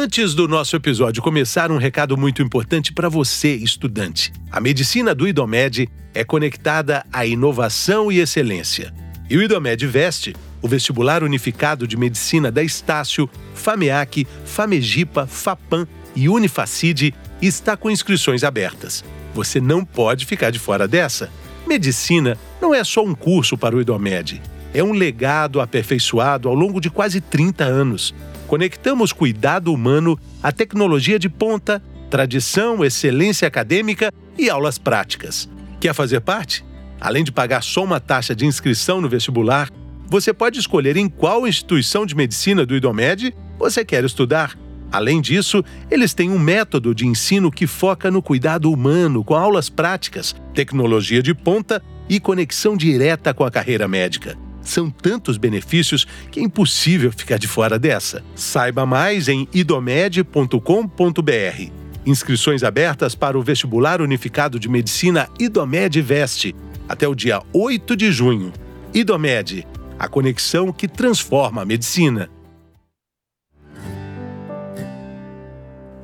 Antes do nosso episódio começar, um recado muito importante para você, estudante. A medicina do IDOMED é conectada à inovação e excelência. E o IDOMED Veste, o vestibular unificado de medicina da Estácio, FAMEAC, FAMEGIPA, FAPAM e Unifacide, está com inscrições abertas. Você não pode ficar de fora dessa. Medicina não é só um curso para o IDOMED. É um legado aperfeiçoado ao longo de quase 30 anos conectamos cuidado humano à tecnologia de ponta, tradição, excelência acadêmica e aulas práticas. Quer fazer parte? Além de pagar só uma taxa de inscrição no vestibular, você pode escolher em qual instituição de medicina do IDOMED você quer estudar. Além disso, eles têm um método de ensino que foca no cuidado humano, com aulas práticas, tecnologia de ponta e conexão direta com a carreira médica. São tantos benefícios que é impossível ficar de fora dessa. Saiba mais em idomed.com.br. Inscrições abertas para o Vestibular Unificado de Medicina Idomed Veste até o dia 8 de junho. Idomed, a conexão que transforma a medicina.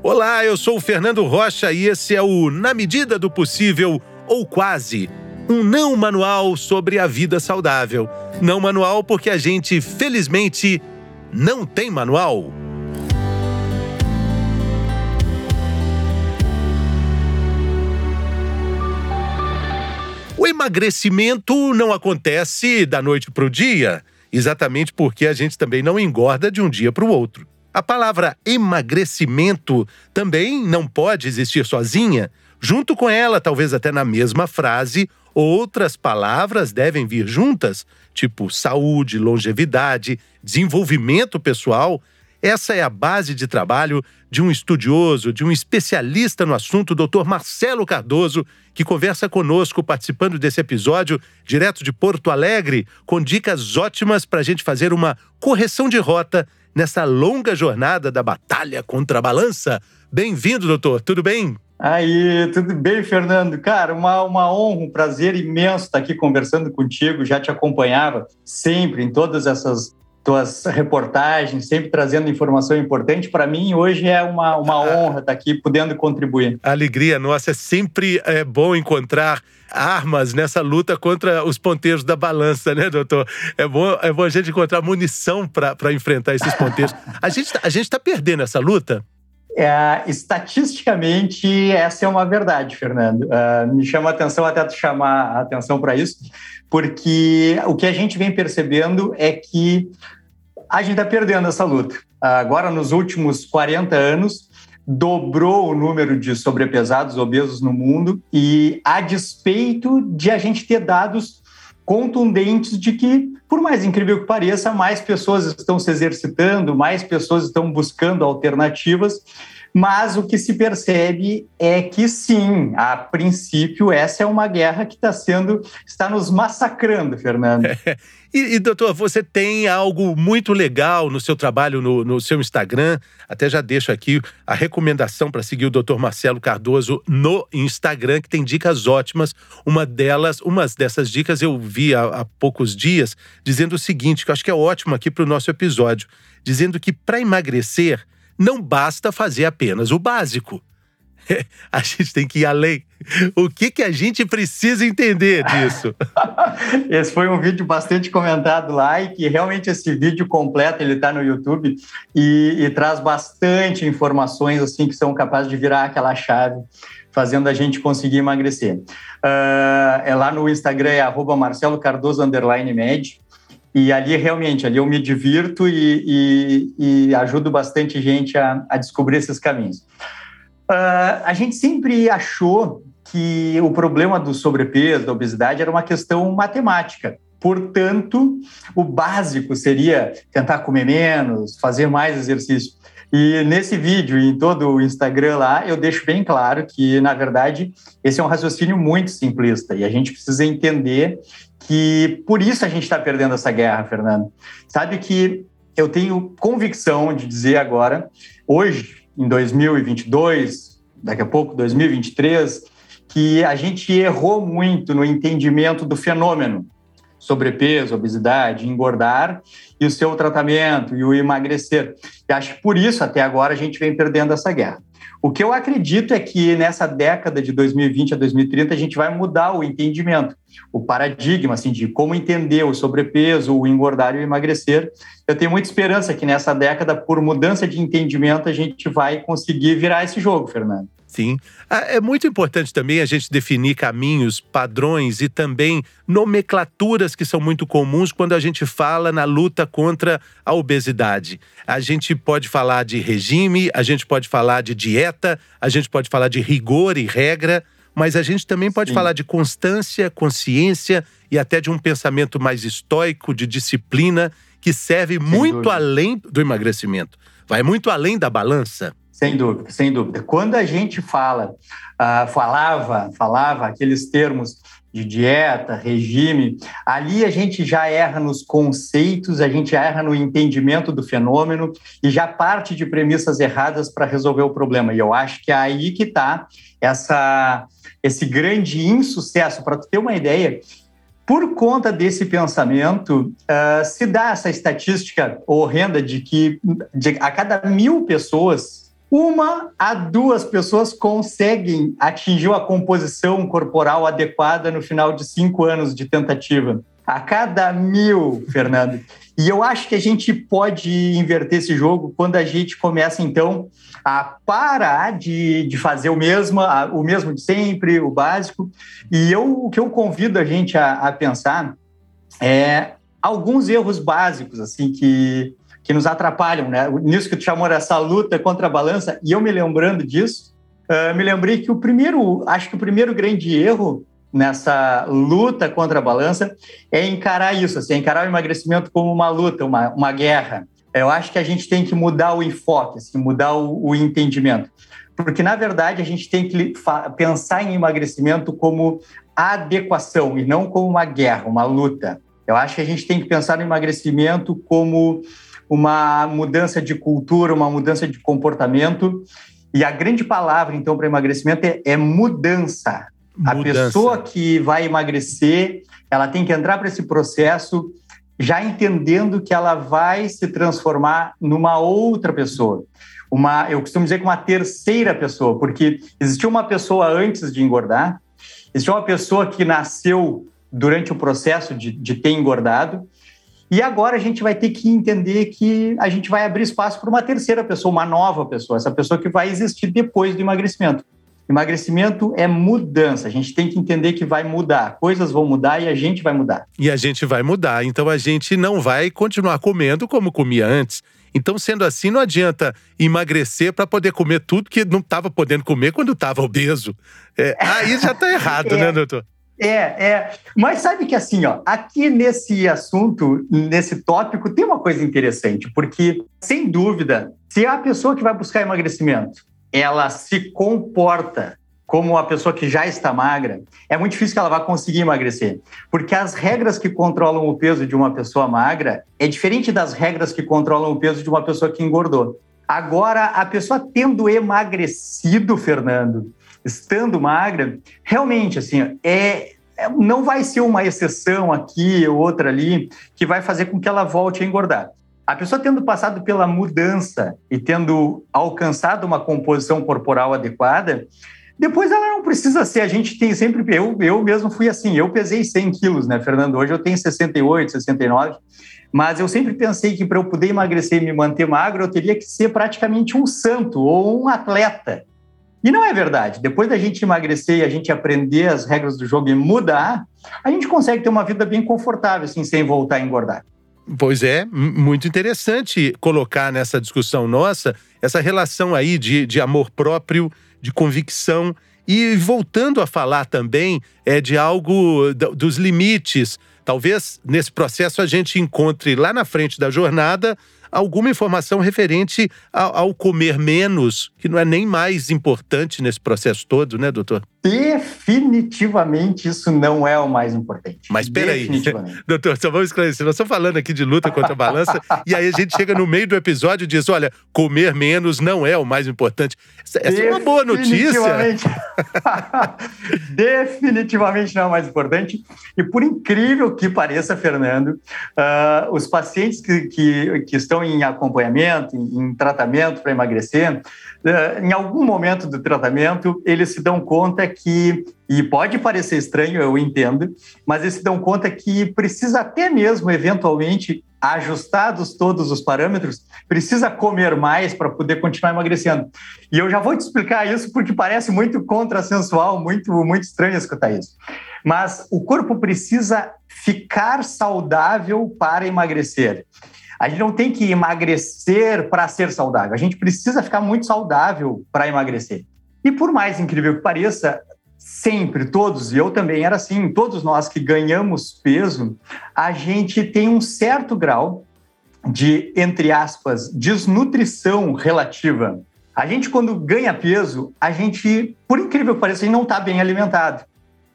Olá, eu sou o Fernando Rocha e esse é o Na Medida do Possível, ou Quase um não manual sobre a vida saudável. Não manual porque a gente, felizmente, não tem manual. O emagrecimento não acontece da noite para o dia, exatamente porque a gente também não engorda de um dia para o outro. A palavra emagrecimento também não pode existir sozinha. Junto com ela, talvez até na mesma frase, outras palavras devem vir juntas, tipo saúde, longevidade, desenvolvimento pessoal. Essa é a base de trabalho de um estudioso, de um especialista no assunto, Dr. Marcelo Cardoso, que conversa conosco participando desse episódio direto de Porto Alegre, com dicas ótimas para a gente fazer uma correção de rota nessa longa jornada da batalha contra a balança. Bem-vindo, doutor. Tudo bem? Aí, tudo bem, Fernando? Cara, uma, uma honra, um prazer imenso estar aqui conversando contigo. Já te acompanhava sempre em todas essas tuas reportagens, sempre trazendo informação importante. Para mim, hoje é uma, uma ah. honra estar aqui podendo contribuir. A alegria nossa, é sempre é bom encontrar armas nessa luta contra os ponteiros da balança, né, doutor? É bom, é bom a gente encontrar munição para enfrentar esses ponteiros. A gente tá, a está perdendo essa luta? É, estatisticamente, essa é uma verdade, Fernando. Uh, me chama a atenção até tu chamar a atenção para isso, porque o que a gente vem percebendo é que a gente está perdendo essa luta. Uh, agora, nos últimos 40 anos, dobrou o número de sobrepesados obesos no mundo e a despeito de a gente ter dados contundentes de que, por mais incrível que pareça, mais pessoas estão se exercitando, mais pessoas estão buscando alternativas, mas o que se percebe é que sim, a princípio essa é uma guerra que está sendo está nos massacrando, Fernando. E, e, doutor, você tem algo muito legal no seu trabalho no, no seu Instagram. Até já deixo aqui a recomendação para seguir o doutor Marcelo Cardoso no Instagram, que tem dicas ótimas. Uma delas, umas dessas dicas eu vi há, há poucos dias, dizendo o seguinte, que eu acho que é ótimo aqui para o nosso episódio, dizendo que para emagrecer não basta fazer apenas o básico. a gente tem que ir além. O que, que a gente precisa entender disso? esse foi um vídeo bastante comentado lá e que realmente esse vídeo completo ele está no YouTube e, e, traz bastante informações assim que são capazes de virar aquela chave, fazendo a gente conseguir emagrecer. Uh, é lá no Instagram é Marcelo Cardoso. E ali realmente, ali eu me divirto e, e, e ajudo bastante gente a, a descobrir esses caminhos. Uh, a gente sempre achou que o problema do sobrepeso, da obesidade, era uma questão matemática. Portanto, o básico seria tentar comer menos, fazer mais exercício. E nesse vídeo em todo o Instagram lá, eu deixo bem claro que, na verdade, esse é um raciocínio muito simplista e a gente precisa entender que por isso a gente está perdendo essa guerra, Fernando. Sabe que eu tenho convicção de dizer agora, hoje, em 2022, daqui a pouco, 2023, que a gente errou muito no entendimento do fenômeno sobrepeso, obesidade, engordar e o seu tratamento e o emagrecer. E acho que por isso, até agora, a gente vem perdendo essa guerra. O que eu acredito é que nessa década de 2020 a 2030 a gente vai mudar o entendimento, o paradigma assim de como entender o sobrepeso, o engordar e o emagrecer. Eu tenho muita esperança que nessa década, por mudança de entendimento, a gente vai conseguir virar esse jogo, Fernando. Sim. Ah, é muito importante também a gente definir caminhos, padrões e também nomenclaturas que são muito comuns quando a gente fala na luta contra a obesidade. A gente pode falar de regime, a gente pode falar de dieta, a gente pode falar de rigor e regra, mas a gente também pode Sim. falar de constância, consciência e até de um pensamento mais estoico, de disciplina, que serve Sem muito dúvida. além do emagrecimento. Vai muito além da balança. Sem dúvida, sem dúvida. Quando a gente fala, uh, falava, falava aqueles termos de dieta, regime, ali a gente já erra nos conceitos, a gente erra no entendimento do fenômeno e já parte de premissas erradas para resolver o problema. E eu acho que é aí que está essa esse grande insucesso. Para ter uma ideia, por conta desse pensamento, uh, se dá essa estatística horrenda de que de, a cada mil pessoas uma a duas pessoas conseguem atingir a composição corporal adequada no final de cinco anos de tentativa. A cada mil, Fernando. E eu acho que a gente pode inverter esse jogo quando a gente começa, então, a parar de, de fazer o mesmo, a, o mesmo de sempre, o básico. E eu, o que eu convido a gente a, a pensar é alguns erros básicos, assim, que, que nos atrapalham, né? Nisso que tu chamou essa luta contra a balança, e eu me lembrando disso, uh, me lembrei que o primeiro, acho que o primeiro grande erro nessa luta contra a balança é encarar isso, assim, encarar o emagrecimento como uma luta, uma, uma guerra. Eu acho que a gente tem que mudar o enfoque, assim, mudar o, o entendimento. Porque, na verdade, a gente tem que pensar em emagrecimento como adequação e não como uma guerra, uma luta. Eu acho que a gente tem que pensar no emagrecimento como uma mudança de cultura, uma mudança de comportamento. E a grande palavra, então, para emagrecimento é, é mudança. mudança. A pessoa que vai emagrecer, ela tem que entrar para esse processo já entendendo que ela vai se transformar numa outra pessoa. Uma, eu costumo dizer que uma terceira pessoa, porque existiu uma pessoa antes de engordar, existiu uma pessoa que nasceu durante o processo de, de ter engordado, e agora a gente vai ter que entender que a gente vai abrir espaço para uma terceira pessoa, uma nova pessoa, essa pessoa que vai existir depois do emagrecimento. Emagrecimento é mudança. A gente tem que entender que vai mudar. Coisas vão mudar e a gente vai mudar. E a gente vai mudar. Então a gente não vai continuar comendo como comia antes. Então, sendo assim, não adianta emagrecer para poder comer tudo que não estava podendo comer quando estava obeso. É, aí já está errado, é. né, doutor? É, é. Mas sabe que assim, ó, aqui nesse assunto, nesse tópico, tem uma coisa interessante, porque, sem dúvida, se a pessoa que vai buscar emagrecimento, ela se comporta como uma pessoa que já está magra, é muito difícil que ela vá conseguir emagrecer. Porque as regras que controlam o peso de uma pessoa magra é diferente das regras que controlam o peso de uma pessoa que engordou. Agora, a pessoa tendo emagrecido, Fernando, estando magra, realmente, assim, é, é, não vai ser uma exceção aqui ou outra ali que vai fazer com que ela volte a engordar. A pessoa tendo passado pela mudança e tendo alcançado uma composição corporal adequada, depois ela não precisa ser. A gente tem sempre. Eu, eu mesmo fui assim. Eu pesei 100 quilos, né, Fernando? Hoje eu tenho 68, 69. Mas eu sempre pensei que para eu poder emagrecer e me manter magro, eu teria que ser praticamente um santo ou um atleta. E não é verdade. Depois da gente emagrecer e a gente aprender as regras do jogo e mudar, a gente consegue ter uma vida bem confortável, assim, sem voltar a engordar. Pois é, muito interessante colocar nessa discussão nossa essa relação aí de, de amor próprio, de convicção e voltando a falar também é de algo dos limites. Talvez nesse processo a gente encontre lá na frente da jornada alguma informação referente ao, ao, comer menos, que não é nem mais importante nesse processo todo, né, doutor? Definitivamente isso não é o mais importante. Mas peraí, doutor, só vamos esclarecer. Nós estamos falando aqui de luta contra a balança e aí a gente chega no meio do episódio e diz: olha, comer menos não é o mais importante. Essa é uma boa notícia. Definitivamente não é o mais importante. E por incrível que pareça, Fernando, uh, os pacientes que, que, que, estão em acompanhamento, em, em tratamento para emagrecer, uh, em algum momento do tratamento, eles se dão conta que e pode parecer estranho, eu entendo, mas eles se dão conta que precisa até mesmo, eventualmente, ajustados todos os parâmetros, precisa comer mais para poder continuar emagrecendo. E eu já vou te explicar isso porque parece muito contrassensual, muito, muito estranho escutar isso. Mas o corpo precisa ficar saudável para emagrecer. A gente não tem que emagrecer para ser saudável, a gente precisa ficar muito saudável para emagrecer. E por mais incrível que pareça, sempre, todos, e eu também era assim, todos nós que ganhamos peso, a gente tem um certo grau de, entre aspas, desnutrição relativa. A gente, quando ganha peso, a gente, por incrível que pareça, não está bem alimentado.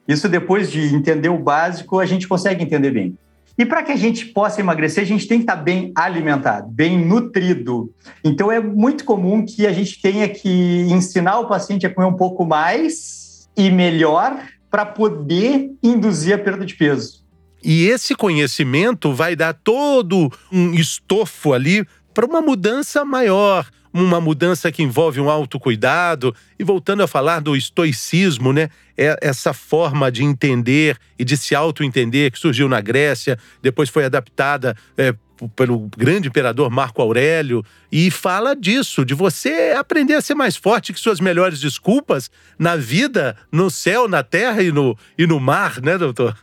Isso, depois de entender o básico, a gente consegue entender bem. E para que a gente possa emagrecer, a gente tem que estar tá bem alimentado, bem nutrido. Então, é muito comum que a gente tenha que ensinar o paciente a comer um pouco mais e melhor para poder induzir a perda de peso. E esse conhecimento vai dar todo um estofo ali para uma mudança maior, uma mudança que envolve um autocuidado. E voltando a falar do estoicismo, né? É essa forma de entender e de se auto-entender que surgiu na Grécia, depois foi adaptada é, pelo grande imperador Marco Aurélio e fala disso, de você aprender a ser mais forte que suas melhores desculpas na vida, no céu, na terra e no, e no mar, né, doutor?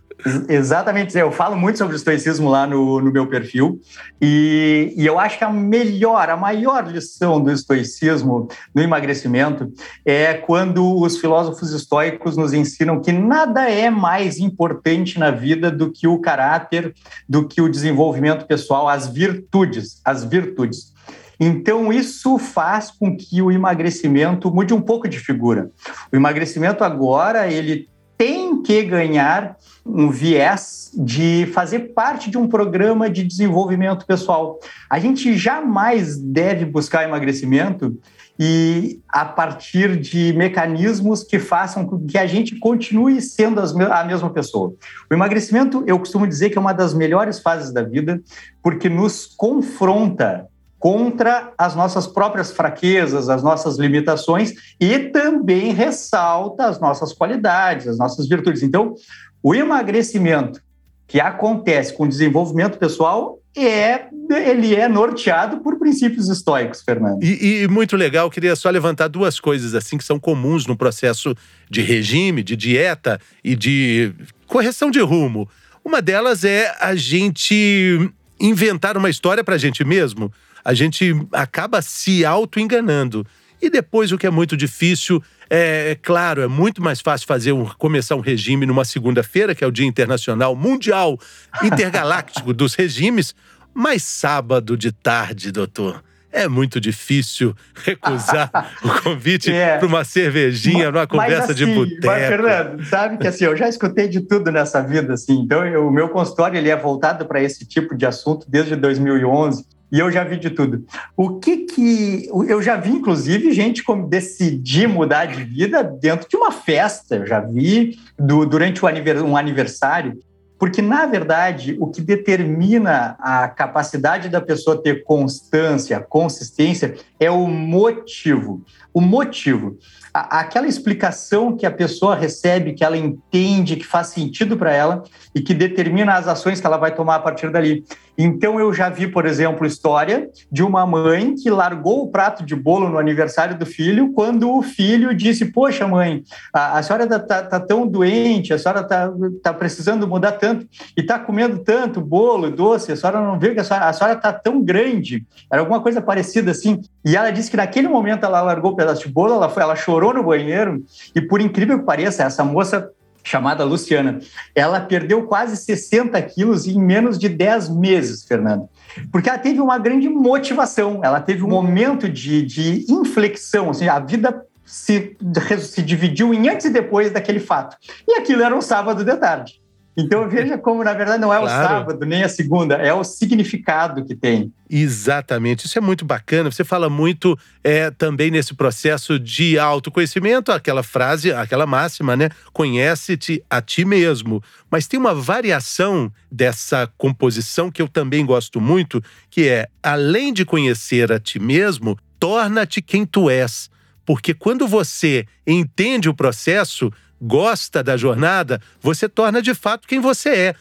Exatamente, eu falo muito sobre estoicismo lá no, no meu perfil, e, e, eu acho que a melhor, a maior lição do estoicismo no emagrecimento é quando os filósofos estoicos nos ensinam que nada é mais importante na vida do que o caráter, do que o desenvolvimento pessoal, as virtudes, as virtudes. Então, isso faz com que o emagrecimento mude um pouco de figura. O emagrecimento agora, ele tem que ganhar um viés de fazer parte de um programa de desenvolvimento pessoal. A gente jamais deve buscar emagrecimento e a partir de mecanismos que façam com que a gente continue sendo a mesma pessoa. O emagrecimento, eu costumo dizer que é uma das melhores fases da vida, porque nos confronta contra as nossas próprias fraquezas, as nossas limitações e também ressalta as nossas qualidades, as nossas virtudes. Então, o emagrecimento que acontece com o desenvolvimento pessoal é ele é norteado por princípios estoicos, Fernando. E, e, muito legal, queria só levantar duas coisas assim que são comuns no processo de regime, de dieta e de correção de rumo. Uma delas é a gente inventar uma história para a gente mesmo. A gente acaba se auto-enganando. E depois, o que é muito difícil, é, é claro, é muito mais fácil fazer um, começar um regime numa segunda-feira, que é o Dia Internacional Mundial Intergaláctico dos Regimes, mas sábado de tarde, doutor. É muito difícil recusar o convite é. para uma cervejinha, numa conversa assim, de boteco. Mas, Fernando, sabe que assim, eu já escutei de tudo nessa vida, assim. Então, eu, o meu consultório ele é voltado para esse tipo de assunto desde 2011 e eu já vi de tudo. O que que. Eu já vi, inclusive, gente como decidir mudar de vida dentro de uma festa. Eu já vi do, durante um aniversário. Porque, na verdade, o que determina a capacidade da pessoa ter constância, consistência, é o motivo. O motivo. aquela explicação que a pessoa recebe, que ela entende, que faz sentido para ela e que determina as ações que ela vai tomar a partir dali. Então, eu já vi, por exemplo, história de uma mãe que largou o prato de bolo no aniversário do filho quando o filho disse: Poxa, mãe, a, a senhora está tá, tá tão doente, a senhora está tá precisando mudar tanto e está comendo tanto bolo, doce, a senhora não vê que a senhora está tão grande. Era alguma coisa parecida assim. E ela disse que naquele momento ela largou o pedaço de bolo, ela, foi, ela chorou no banheiro e, por incrível que pareça, essa moça chamada Luciana. Ela perdeu quase 60 quilos em menos de 10 meses, Fernando. Porque ela teve uma grande motivação, ela teve um momento de, de inflexão, assim, a vida se, se dividiu em antes e depois daquele fato. E aquilo era um sábado de tarde. Então veja como, na verdade, não é claro. o sábado nem a segunda, é o significado que tem. Exatamente, isso é muito bacana. Você fala muito é, também nesse processo de autoconhecimento, aquela frase, aquela máxima, né? Conhece-te a ti mesmo. Mas tem uma variação dessa composição que eu também gosto muito, que é além de conhecer a ti mesmo, torna-te quem tu és. Porque quando você entende o processo, gosta da jornada, você torna de fato quem você é.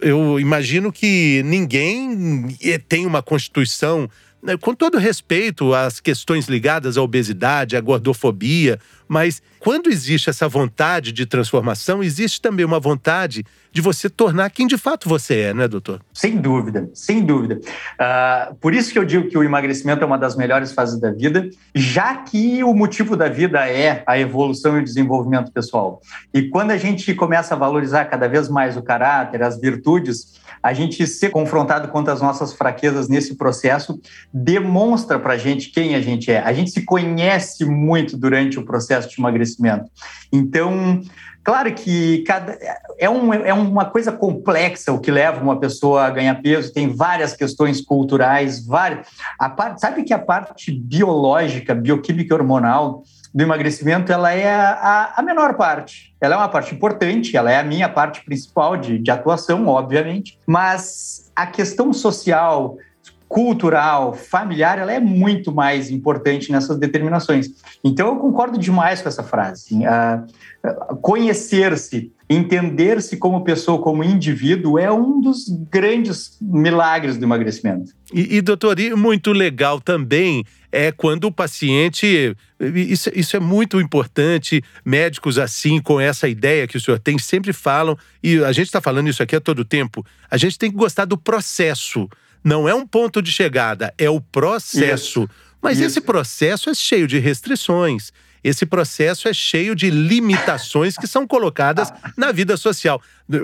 Eu imagino que ninguém eh, tem uma constituição né, com todo respeito às questões ligadas à obesidade, à gordofobia, mas quando existe essa vontade de transformação, existe também uma vontade de você tornar quem de fato você é, né, doutor? Sem dúvida, sem dúvida. Uh, por isso que eu digo que o emagrecimento é uma das melhores fases da vida, já que o motivo da vida é a evolução e o desenvolvimento pessoal. E quando a gente começa a valorizar cada vez mais o caráter, as virtudes, a gente ser confrontado com as nossas fraquezas nesse processo demonstra para a gente quem a gente é. A gente se conhece muito durante o processo de emagrecimento. Então, Claro que cada, é, um, é uma coisa complexa o que leva uma pessoa a ganhar peso, tem várias questões culturais, várias. A parte, sabe que a parte biológica, bioquímica hormonal do emagrecimento ela é a, a, menor parte. Ela é uma parte importante, ela é a minha parte principal de, de atuação, obviamente, mas a questão social, cultural, familiar, ela é muito mais importante nessas determinações. Então, eu concordo demais com essa frase. Uh, conhecer-se, entender-se como pessoa, como indivíduo, é um dos grandes milagres do emagrecimento. E, e doutor, e muito legal também é quando o paciente. Isso, isso é muito importante. Médicos, assim, com essa ideia que o senhor tem, sempre falam, e a gente está falando isso aqui a todo tempo, a gente tem que gostar do processo não é um ponto de chegada, é o processo. Isso. Mas Isso. esse processo é cheio de restrições. Esse processo é cheio de limitações que são colocadas na vida social.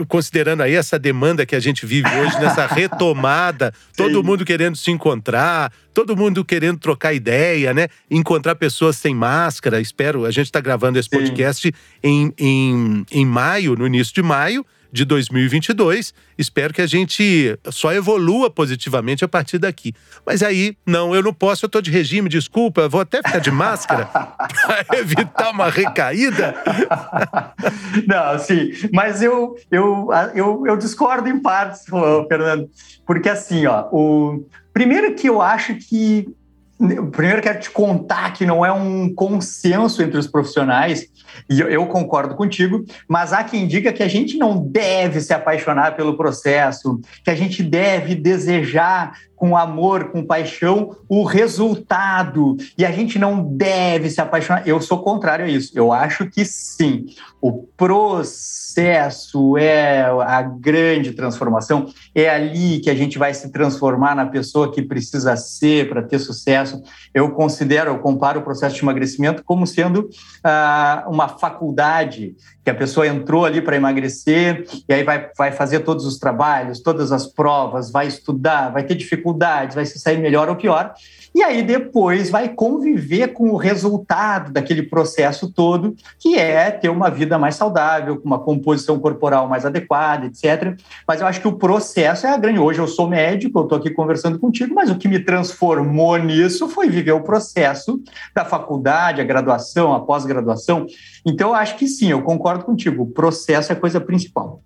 Considerando aí essa demanda que a gente vive hoje, nessa retomada, todo mundo querendo se encontrar, todo mundo querendo trocar ideia, né? Encontrar pessoas sem máscara. Espero, a gente está gravando esse podcast em, em, em maio, no início de maio de 2022. Espero que a gente só evolua positivamente a partir daqui. Mas aí, não, eu não posso, eu tô de regime, desculpa, vou até ficar de máscara para evitar uma recaída. não, sim, mas eu, eu, eu, eu discordo em partes, Fernando, porque assim, ó, o primeiro que eu acho que Primeiro, quero te contar que não é um consenso entre os profissionais, e eu, concordo contigo, mas há quem diga que a gente não deve se apaixonar pelo processo, que a gente deve desejar com amor, com paixão, o resultado. E a gente não deve se apaixonar. Eu sou contrário a isso. Eu acho que sim. O processo é a grande transformação. É ali que a gente vai se transformar na pessoa que precisa ser para ter sucesso. Eu considero, eu comparo o processo de emagrecimento como sendo ah, uma faculdade que a pessoa entrou ali para emagrecer e aí vai, vai fazer todos os trabalhos, todas as provas, vai estudar, vai ter dificuldades, vai se sair melhor ou pior. E aí depois vai conviver com o resultado daquele processo todo, que é ter uma vida mais saudável, com uma composição corporal mais adequada, etc. Mas eu acho que o processo é a grande. Hoje eu sou médico, eu estou aqui conversando contigo, mas o que me transformou nisso foi viver o processo da faculdade, a graduação, a pós-graduação. Então eu acho que sim, eu concordo contigo, o processo é a coisa principal.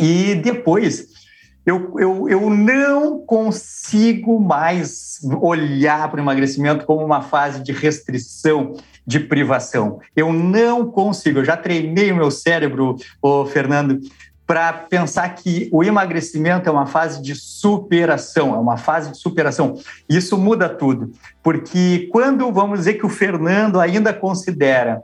E depois eu, eu, eu não consigo mais olhar para o emagrecimento como uma fase de restrição, de privação. Eu não consigo. Eu já treinei o meu cérebro, ô Fernando, para pensar que o emagrecimento é uma fase de superação, é uma fase de superação. Isso muda tudo, porque quando vamos dizer que o Fernando ainda considera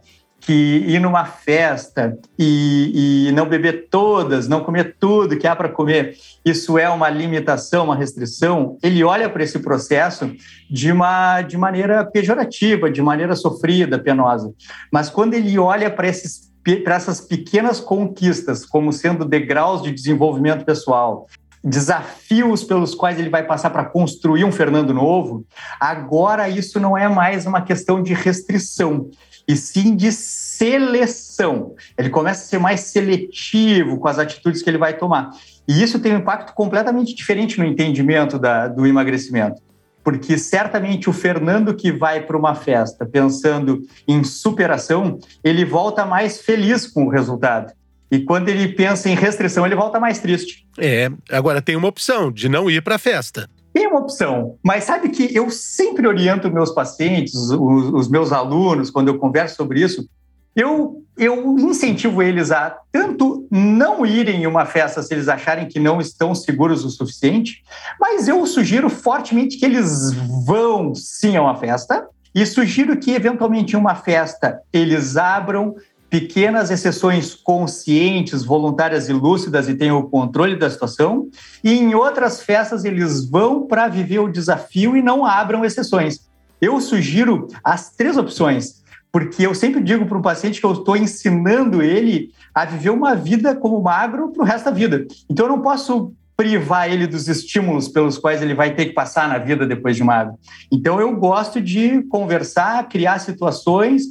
que ir numa festa e, e, não beber todas, não comer tudo que há para comer, isso é uma limitação, uma restrição, ele olha para esse processo de, uma, de maneira pejorativa, de maneira sofrida, penosa. Mas quando ele olha para esses para essas pequenas conquistas como sendo degraus de desenvolvimento pessoal, desafios pelos quais ele vai passar para construir um Fernando novo, agora isso não é mais uma questão de restrição, e sim de seleção. Ele começa a ser mais seletivo com as atitudes que ele vai tomar. E isso tem um impacto completamente diferente no entendimento da, do emagrecimento. Porque certamente o Fernando que vai para uma festa pensando em superação, ele volta mais feliz com o resultado. E quando ele pensa em restrição, ele volta mais triste. É, agora tem uma opção de não ir para a festa. Tem uma opção, mas sabe que eu sempre oriento meus pacientes, os, os meus alunos, quando eu converso sobre isso, eu, eu incentivo eles a tanto não irem em uma festa se eles acharem que não estão seguros o suficiente, mas eu sugiro fortemente que eles vão sim a uma festa e sugiro que, eventualmente, em uma festa, eles abram pequenas exceções conscientes, voluntárias e lúcidas e tenham o controle da situação, e em outras festas eles vão para viver o desafio e não abram exceções. Eu sugiro as três opções, porque eu sempre digo para um paciente que eu estou ensinando ele a viver uma vida como magro para o resto da vida. Então eu não posso privar ele dos estímulos pelos quais ele vai ter que passar na vida depois de magro. Então eu gosto de conversar, criar situações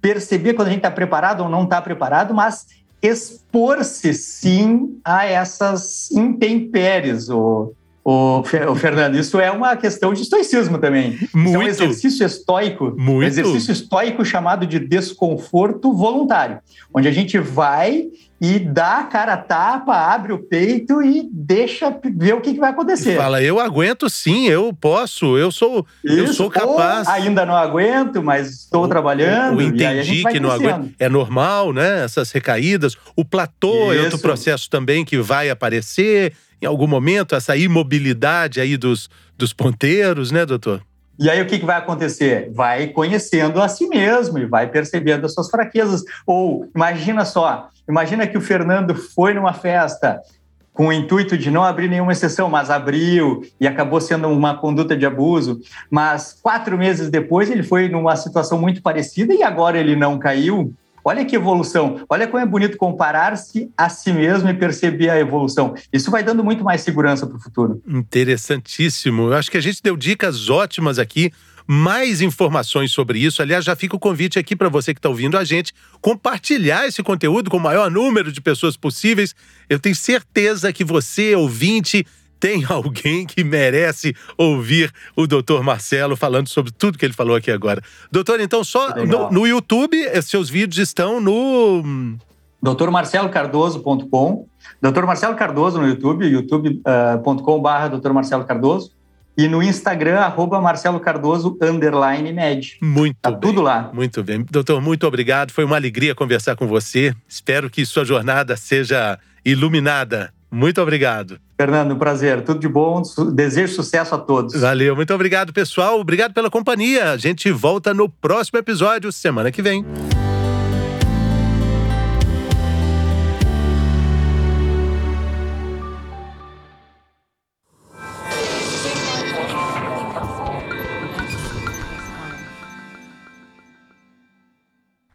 perceber quando a gente está preparado ou não está preparado, mas expor-se sim a essas intempéries, o, o, o, Fernando. Isso é uma questão de estoicismo também. Muito. é um exercício estoico, Muito. um exercício estoico chamado de desconforto voluntário, onde a gente vai e dá a cara a tapa, abre o peito e deixa ver o que, que vai acontecer. Fala, eu aguento sim, eu posso, eu sou, Isso, eu sou capaz. ainda não aguento, mas estou trabalhando. Eu entendi que não aguento. É normal, né? Essas recaídas. O platô Isso. é outro processo também que vai aparecer em algum momento, essa imobilidade aí dos, dos ponteiros, né, doutor? E aí o que, que vai acontecer? Vai conhecendo a si mesmo e vai percebendo as suas fraquezas. Ou imagina só, imagina que o Fernando foi numa festa com o intuito de não abrir nenhuma exceção, mas abriu e acabou sendo uma conduta de abuso. Mas quatro meses depois ele foi numa situação muito parecida e agora ele não caiu. Olha que evolução. Olha como é bonito comparar-se a si mesmo e perceber a evolução. Isso vai dando muito mais segurança para o futuro. Interessantíssimo. Eu acho que a gente deu dicas ótimas aqui. Mais informações sobre isso. Aliás, já fica o convite aqui para você que está ouvindo a gente compartilhar esse conteúdo com o maior número de pessoas possíveis. Eu tenho certeza que você, ouvinte, tem alguém que merece ouvir o doutor Marcelo falando sobre tudo que ele falou aqui agora. Doutor, então, só no, no, YouTube, eh, seus vídeos estão no. doutormarcelocardoso.com. Doutor Marcelo Cardoso no YouTube, youtube.com.br uh, doutor Marcelo Cardoso. E no Instagram, arroba Marcelo Cardoso, underline med. Muito tá bem. tudo lá. Muito bem. Doutor, muito obrigado. Foi uma alegria conversar com você. Espero que sua jornada seja iluminada muito obrigado. Fernando, um prazer. Tudo de bom. Desejo sucesso a todos. Valeu. Muito obrigado, pessoal. Obrigado pela companhia. A gente volta no próximo episódio, semana que vem.